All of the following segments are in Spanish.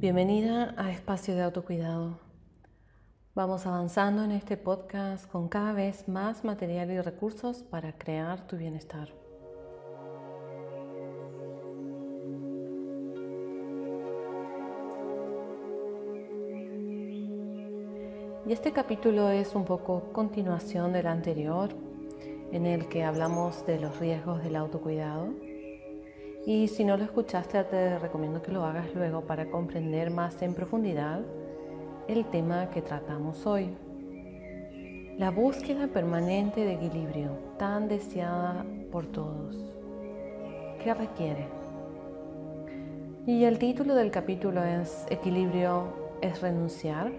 Bienvenida a Espacio de Autocuidado. Vamos avanzando en este podcast con cada vez más material y recursos para crear tu bienestar. Y este capítulo es un poco continuación del anterior, en el que hablamos de los riesgos del autocuidado y si no lo escuchaste, te recomiendo que lo hagas luego para comprender más en profundidad el tema que tratamos hoy. La búsqueda permanente de equilibrio, tan deseada por todos. ¿Qué requiere? Y el título del capítulo es Equilibrio es renunciar.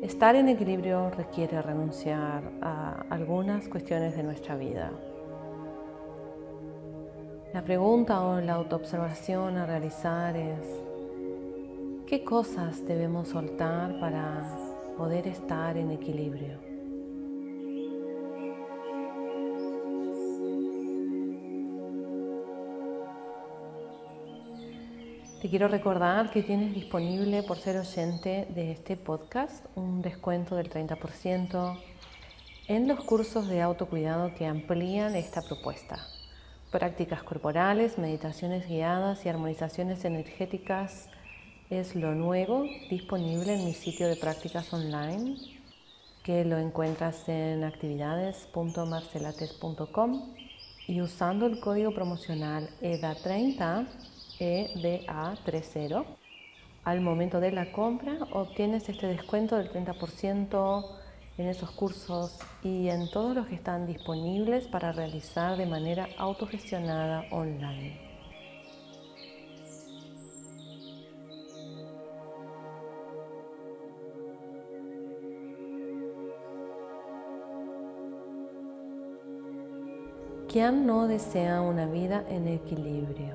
Estar en equilibrio requiere renunciar a algunas cuestiones de nuestra vida. La pregunta o la autoobservación a realizar es, ¿qué cosas debemos soltar para poder estar en equilibrio? Te quiero recordar que tienes disponible por ser oyente de este podcast un descuento del 30% en los cursos de autocuidado que amplían esta propuesta prácticas corporales, meditaciones guiadas y armonizaciones energéticas es lo nuevo disponible en mi sitio de prácticas online que lo encuentras en actividades.marcelates.com y usando el código promocional EDA30 EDA30 al momento de la compra obtienes este descuento del 30% en esos cursos y en todos los que están disponibles para realizar de manera autogestionada online. ¿Quién no desea una vida en equilibrio?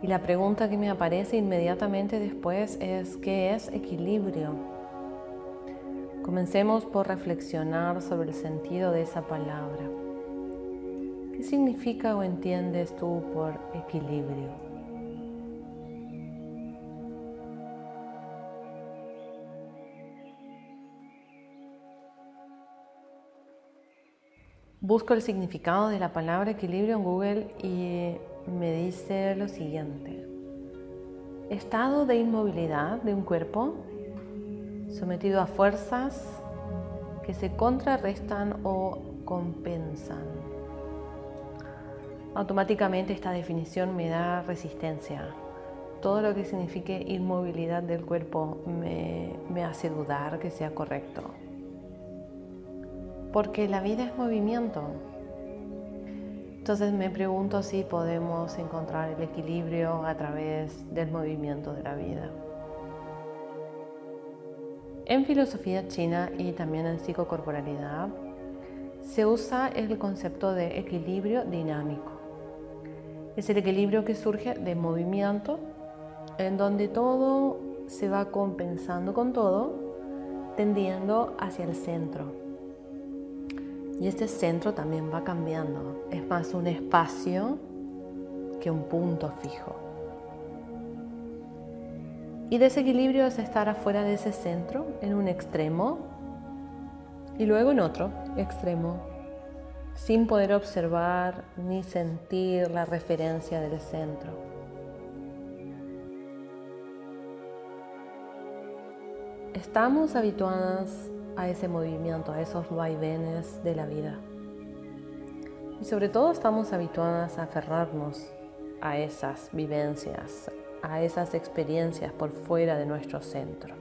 Y la pregunta que me aparece inmediatamente después es, ¿qué es equilibrio? Comencemos por reflexionar sobre el sentido de esa palabra. ¿Qué significa o entiendes tú por equilibrio? Busco el significado de la palabra equilibrio en Google y me dice lo siguiente. Estado de inmovilidad de un cuerpo sometido a fuerzas que se contrarrestan o compensan. Automáticamente esta definición me da resistencia. Todo lo que signifique inmovilidad del cuerpo me, hace dudar que sea correcto. Porque la vida es movimiento. Entonces me pregunto si podemos encontrar el equilibrio a través del movimiento de la vida. En filosofía china y también en psicocorporalidad se usa el concepto de equilibrio dinámico. Es el equilibrio que surge de movimiento en donde todo se va compensando con todo, tendiendo hacia el centro. Y este centro también va cambiando. Es más un espacio que un punto fijo. Y desequilibrio es estar afuera de ese centro, en un extremo, y luego en otro extremo, sin poder observar ni sentir la referencia del centro. Estamos habituadas a ese movimiento, a esos vaivenes de la vida. Y sobre todo estamos habituadas a aferrarnos a esas vivencias, a esas experiencias por fuera de nuestro centro.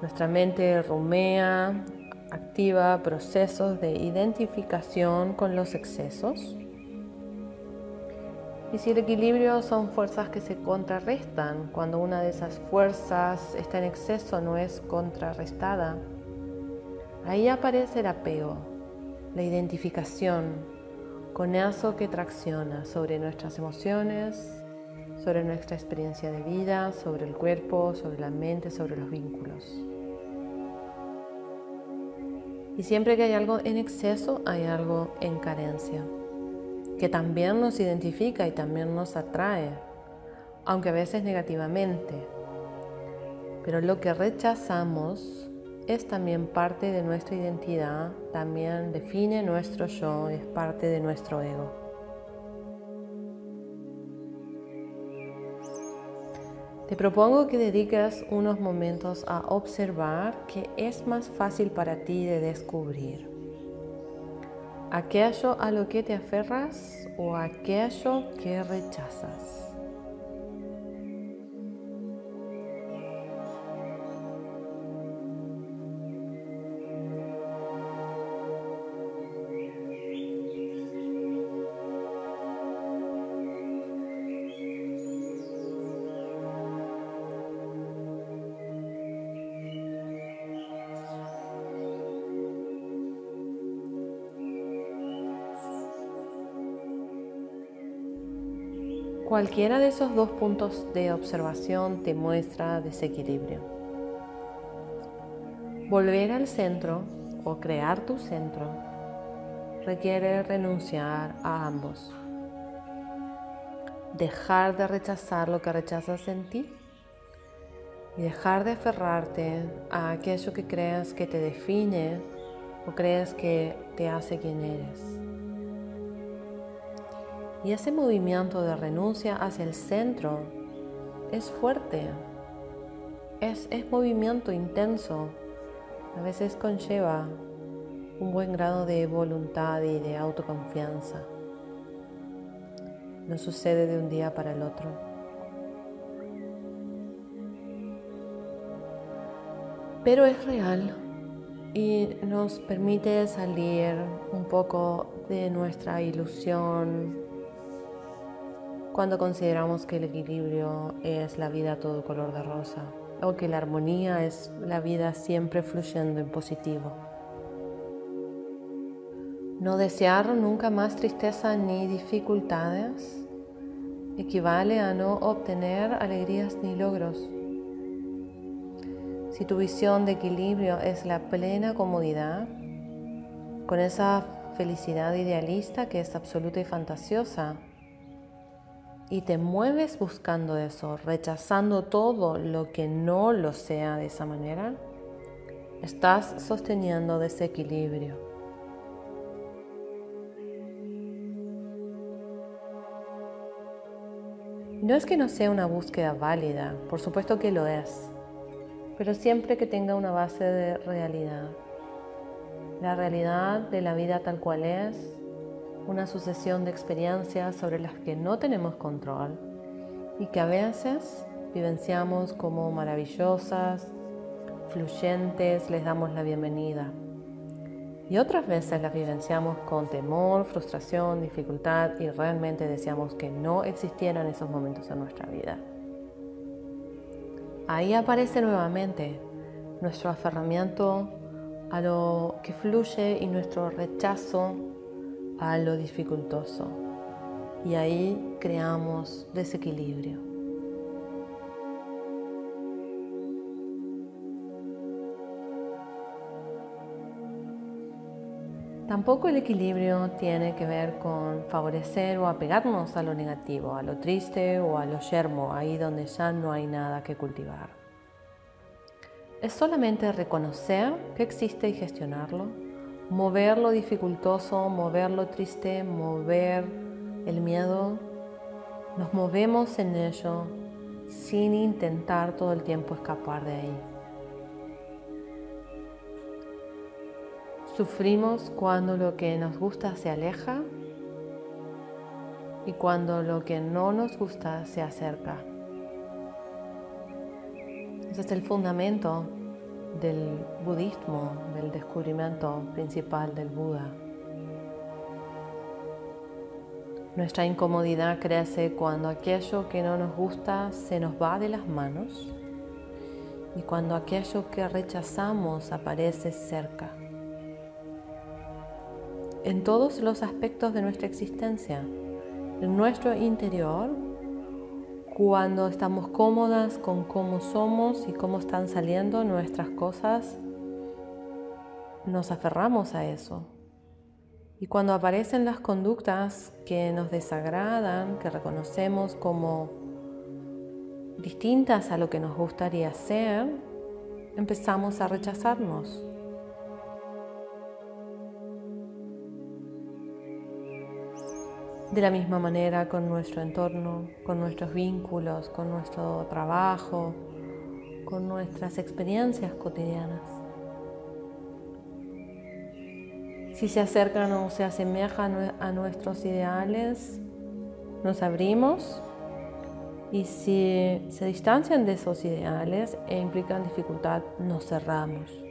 Nuestra mente rumea, activa procesos de identificación con los excesos. Y si el equilibrio son fuerzas que se contrarrestan, cuando una de esas fuerzas está en exceso no es contrarrestada, ahí aparece el apego, la identificación con eso que tracciona sobre nuestras emociones, sobre nuestra experiencia de vida, sobre el cuerpo, sobre la mente, sobre los vínculos. Y siempre que hay algo en exceso, hay algo en carencia, que también nos identifica y también nos atrae aunque a veces negativamente. Pero lo que rechazamos es también parte de nuestra identidad, también define nuestro yo, es parte de nuestro ego. Te propongo que dediques unos momentos a observar qué es más fácil para ti de descubrir. Aquello a lo que te aferras o aquello que rechazas. Cualquiera de esos dos puntos de observación te muestra desequilibrio. Volver al centro o crear tu centro requiere renunciar a ambos. Dejar de rechazar lo que rechazas en ti y dejar de aferrarte a aquello que creas que te define o crees que te hace quien eres. Y ese movimiento de renuncia hacia el centro es fuerte, es, movimiento intenso, a veces conlleva un buen grado de voluntad y de autoconfianza. No sucede de un día para el otro. Pero es real y nos permite salir un poco de nuestra ilusión cuando consideramos que el equilibrio es la vida todo color de rosa o que la armonía es la vida siempre fluyendo en positivo. No desear nunca más tristeza ni dificultades equivale a no obtener alegrías ni logros. Si tu visión de equilibrio es la plena comodidad, con esa felicidad idealista que es absoluta y fantasiosa, y te mueves buscando eso, rechazando todo lo que no lo sea de esa manera, estás sosteniendo desequilibrio. No es que no sea una búsqueda válida, por supuesto que lo es, pero siempre que tenga una base de realidad. La realidad de la vida tal cual es, una sucesión de experiencias sobre las que no tenemos control y que a veces vivenciamos como maravillosas, fluyentes, les damos la bienvenida. Y otras veces las vivenciamos con temor, frustración, dificultad y realmente deseamos que no existieran esos momentos en nuestra vida. Ahí aparece nuevamente nuestro aferramiento a lo que fluye y nuestro rechazo a lo dificultoso y ahí creamos desequilibrio. Tampoco el equilibrio tiene que ver con favorecer o apegarnos a lo negativo, a lo triste o a lo yermo, ahí donde ya no hay nada que cultivar. Es solamente reconocer que existe y gestionarlo mover lo dificultoso, mover lo triste, mover el miedo. Nos movemos en ello sin intentar todo el tiempo escapar de ahí. Sufrimos cuando lo que nos gusta se aleja y cuando lo que no nos gusta se acerca. Ese es el fundamento del budismo, del descubrimiento principal del Buda. Nuestra incomodidad crece cuando aquello que no nos gusta se nos va de las manos y cuando aquello que rechazamos aparece cerca. En todos los aspectos de nuestra existencia, en nuestro interior cuando estamos cómodas con cómo somos y cómo están saliendo nuestras cosas, nos aferramos a eso. Y cuando aparecen las conductas que nos desagradan, que reconocemos como distintas a lo que nos gustaría ser, empezamos a rechazarnos. De la misma manera con nuestro entorno, con nuestros vínculos, con nuestro trabajo, con nuestras experiencias cotidianas. Si se acercan o se asemejan a nuestros ideales, nos abrimos y si se distancian de esos ideales e implican dificultad, nos cerramos.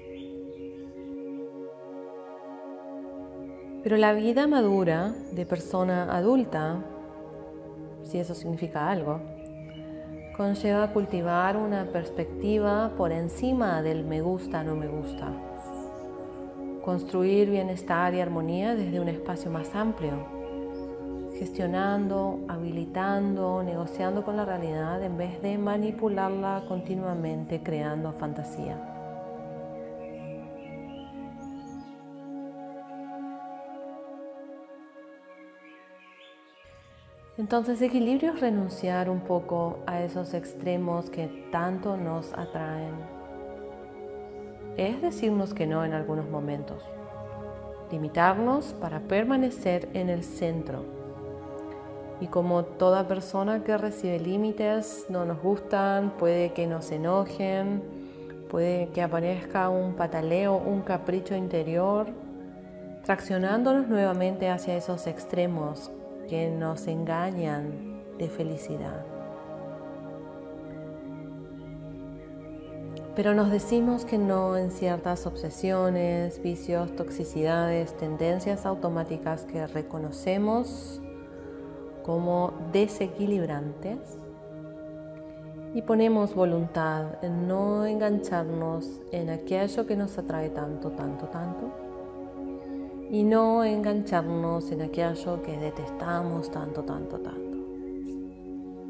Pero la vida madura de persona adulta, si eso significa algo, conlleva cultivar una perspectiva por encima del me gusta, no me gusta. Construir bienestar y armonía desde un espacio más amplio, gestionando, habilitando, negociando con la realidad en vez de manipularla continuamente creando fantasía. Entonces equilibrio es renunciar un poco a esos extremos que tanto nos atraen. Es decirnos que no en algunos momentos. Limitarnos para permanecer en el centro. Y como toda persona que recibe límites no nos gustan, puede que nos enojen, puede que aparezca un pataleo, un capricho interior, traccionándonos nuevamente hacia esos extremos que nos engañan de felicidad. Pero nos decimos que no en ciertas obsesiones, vicios, toxicidades, tendencias automáticas que reconocemos como desequilibrantes y ponemos voluntad en no engancharnos en aquello que nos atrae tanto, tanto, tanto y no engancharnos en aquello que detestamos tanto, tanto, tanto.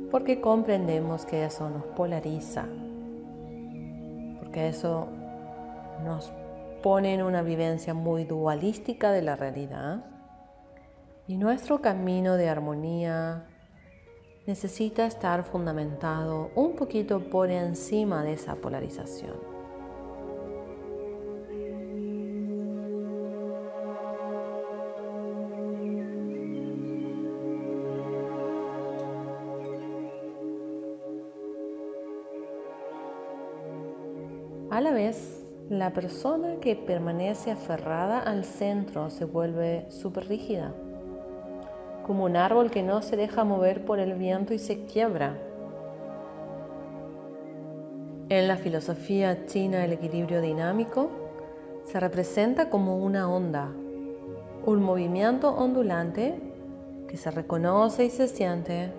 Porque comprendemos que eso nos polariza, porque eso nos pone en una vivencia muy dualística de la realidad y nuestro camino de armonía necesita estar fundamentado un poquito por encima de esa polarización. A la vez, la persona que permanece aferrada al centro se vuelve súper rígida, como un árbol que no se deja mover por el viento y se quiebra. En la filosofía china el equilibrio dinámico se representa como una onda, un movimiento ondulante que se reconoce y se siente,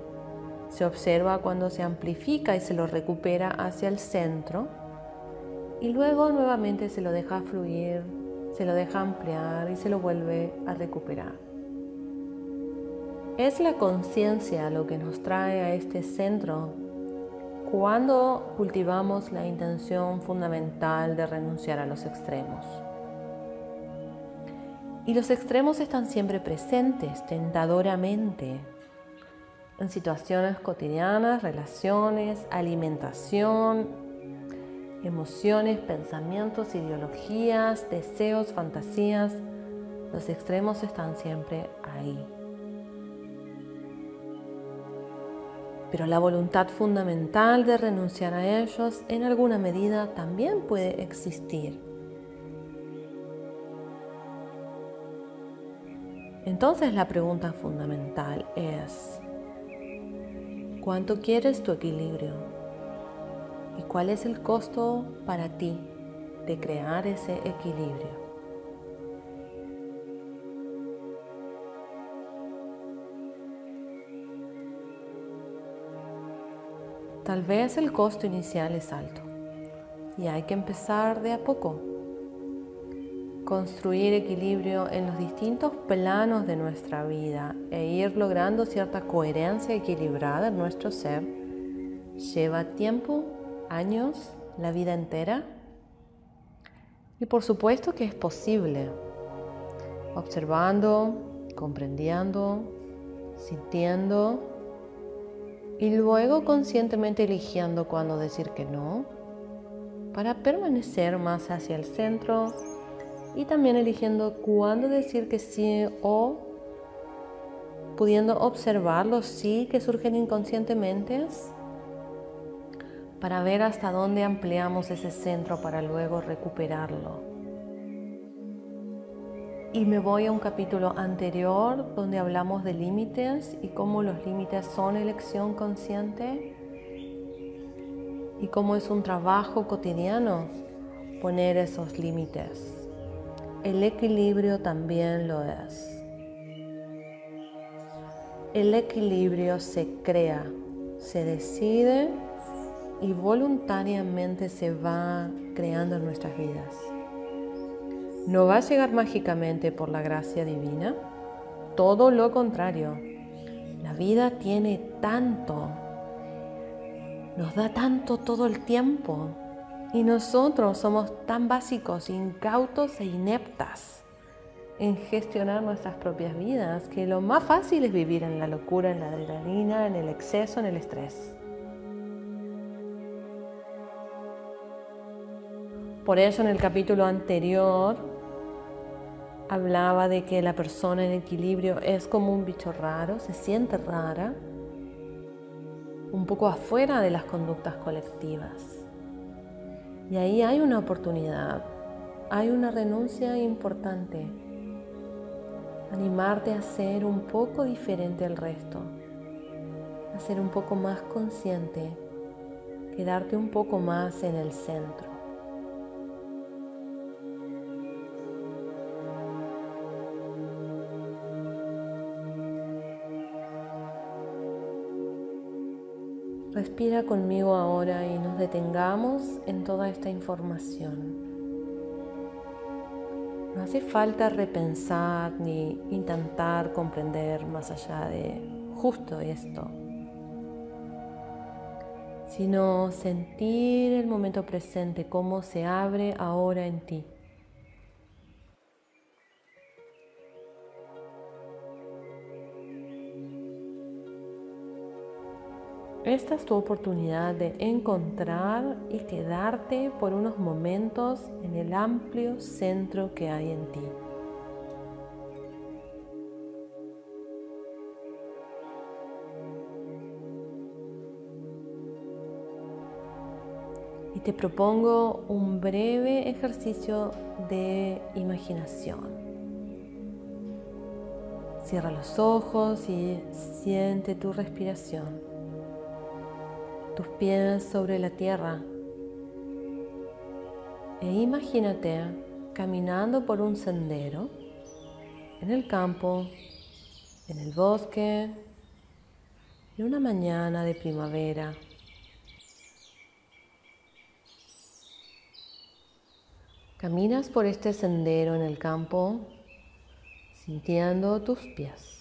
se observa cuando se amplifica y se lo recupera hacia el centro y luego nuevamente se lo deja fluir, se lo deja ampliar y se lo vuelve a recuperar. Es la conciencia lo que nos trae a este centro cuando cultivamos la intención fundamental de renunciar a los extremos. Y los extremos están siempre presentes, tentadoramente, en situaciones cotidianas, relaciones, alimentación, emociones, pensamientos, ideologías, deseos, fantasías. Los extremos están siempre ahí. Pero la voluntad fundamental de renunciar a ellos en alguna medida también puede existir. Entonces la pregunta fundamental es, ¿cuánto quieres tu equilibrio? Y cuál es el costo para ti de crear ese equilibrio. Tal vez el costo inicial es alto y hay que empezar de a poco. Construir equilibrio en los distintos planos de nuestra vida e ir logrando cierta coherencia equilibrada en nuestro ser lleva tiempo años, la vida entera. Y por supuesto que es posible, observando, comprendiendo, sintiendo Y luego conscientemente eligiendo cuándo decir que no, para permanecer más hacia el centro y también eligiendo cuándo decir que sí o pudiendo observar los sí que surgen inconscientemente para ver hasta dónde ampliamos ese centro para luego recuperarlo. Y me voy a un capítulo anterior donde hablamos de límites y cómo los límites son elección consciente y cómo es un trabajo cotidiano poner esos límites. El equilibrio también lo es. El equilibrio se crea, se decide y voluntariamente se va creando en nuestras vidas no va a llegar mágicamente por la gracia divina. Todo lo contrario. La vida tiene tanto, nos da tanto todo el tiempo y nosotros somos tan básicos, incautos e ineptas en gestionar nuestras propias vidas que lo más fácil es vivir en la locura, en la adrenalina, en el exceso, en el estrés. Por eso en el capítulo anterior hablaba de que la persona en equilibrio es como un bicho raro, se siente rara, un poco afuera de las conductas colectivas. Y ahí hay una oportunidad, hay una renuncia importante. Animarte a ser un poco diferente al resto, a ser un poco más consciente, quedarte un poco más en el centro. Respira conmigo ahora y nos detengamos en toda esta información. No hace falta repensar ni intentar comprender más allá de justo esto, sino sentir el momento presente, cómo se abre ahora en ti. Esta es tu oportunidad de encontrar y quedarte por unos momentos en el amplio centro que hay en ti. Y te propongo un breve ejercicio de imaginación. Cierra los ojos y siente tu respiración tus pies sobre la tierra e imagínate caminando por un sendero en el campo, en el bosque, en una mañana de primavera. Caminas por este sendero en el campo sintiendo tus pies.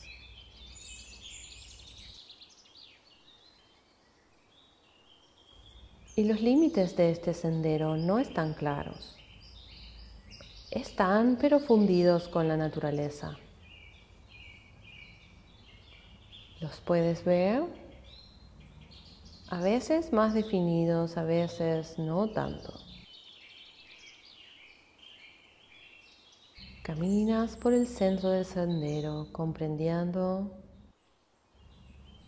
Y los límites de este sendero no están claros. Están pero fundidos con la naturaleza. Los puedes ver, a veces más definidos, a veces no tanto. Caminas por el centro del sendero comprendiendo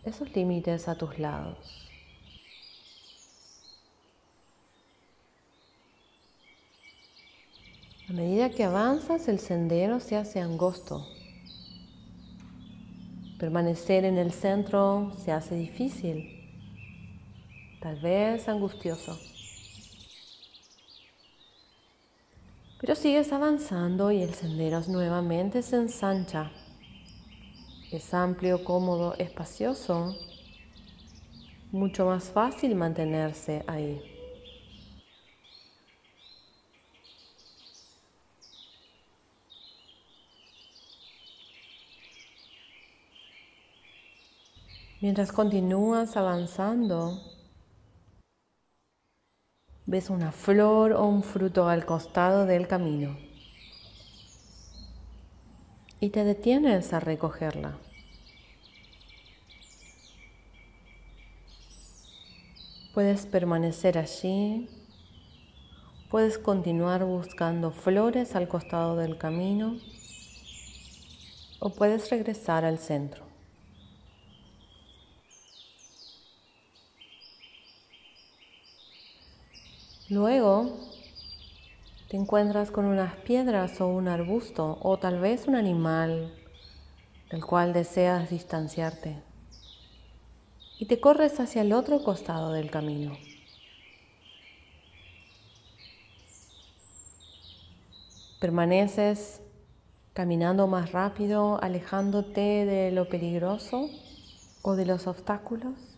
esos límites a tus lados. A medida que avanzas, el sendero se hace angosto. Permanecer en el centro se hace difícil, tal vez angustioso. Pero sigues avanzando y el sendero nuevamente se ensancha. Es amplio, cómodo, espacioso. Mucho más fácil mantenerse ahí. Mientras continúas avanzando, ves una flor o un fruto al costado del camino y te detienes a recogerla. Puedes permanecer allí, puedes continuar buscando flores al costado del camino o puedes regresar al centro. Luego te encuentras con unas piedras o un arbusto o tal vez un animal del cual deseas distanciarte y te corres hacia el otro costado del camino. Permaneces caminando más rápido, alejándote de lo peligroso o de los obstáculos.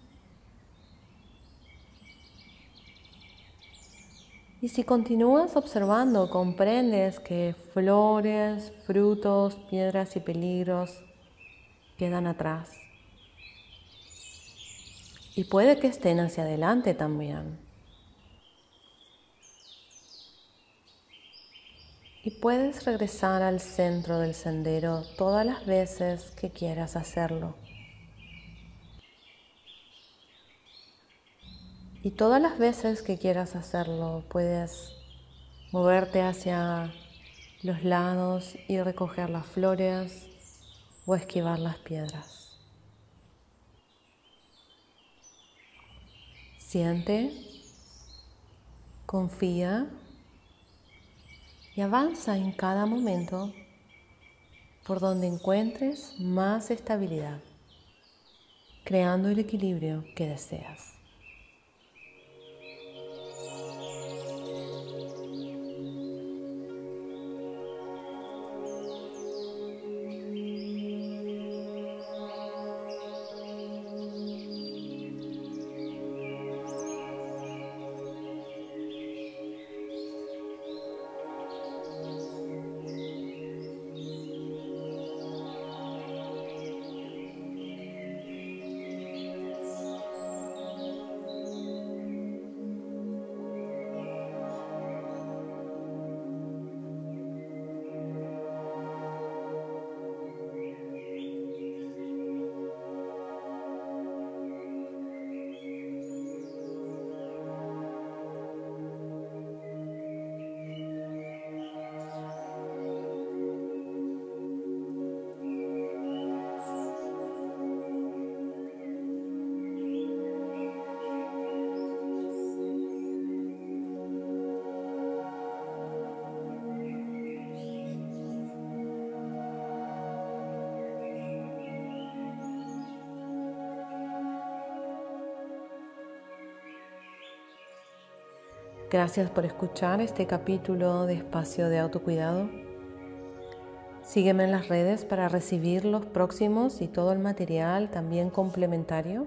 Y si continúas observando, comprendes que flores, frutos, piedras y peligros quedan atrás. Y puede que estén hacia adelante también. Y puedes regresar al centro del sendero todas las veces que quieras hacerlo. Y todas las veces que quieras hacerlo, puedes moverte hacia los lados y recoger las flores o esquivar las piedras. Siente, confía y avanza en cada momento por donde encuentres más estabilidad, creando el equilibrio que deseas. Gracias por escuchar este capítulo de Espacio de Autocuidado. Sígueme en las redes para recibir los próximos y todo el material también complementario.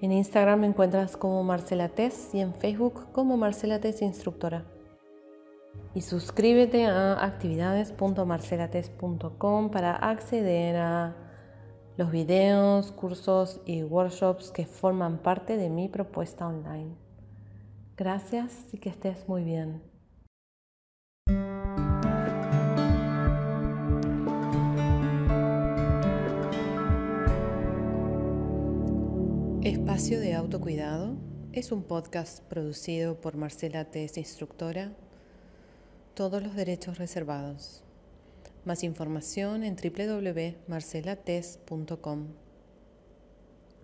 En Instagram me encuentras como Marcela Tess y en Facebook como Marcela Tess Instructora. Y suscríbete a actividades.marcelates.com para acceder a los videos, cursos y workshops que forman parte de mi propuesta online. Gracias y que estés muy bien. Espacio de Autocuidado es un podcast producido por Marcela Tess, instructora. Todos los derechos reservados. Más información en www.marcelates.com.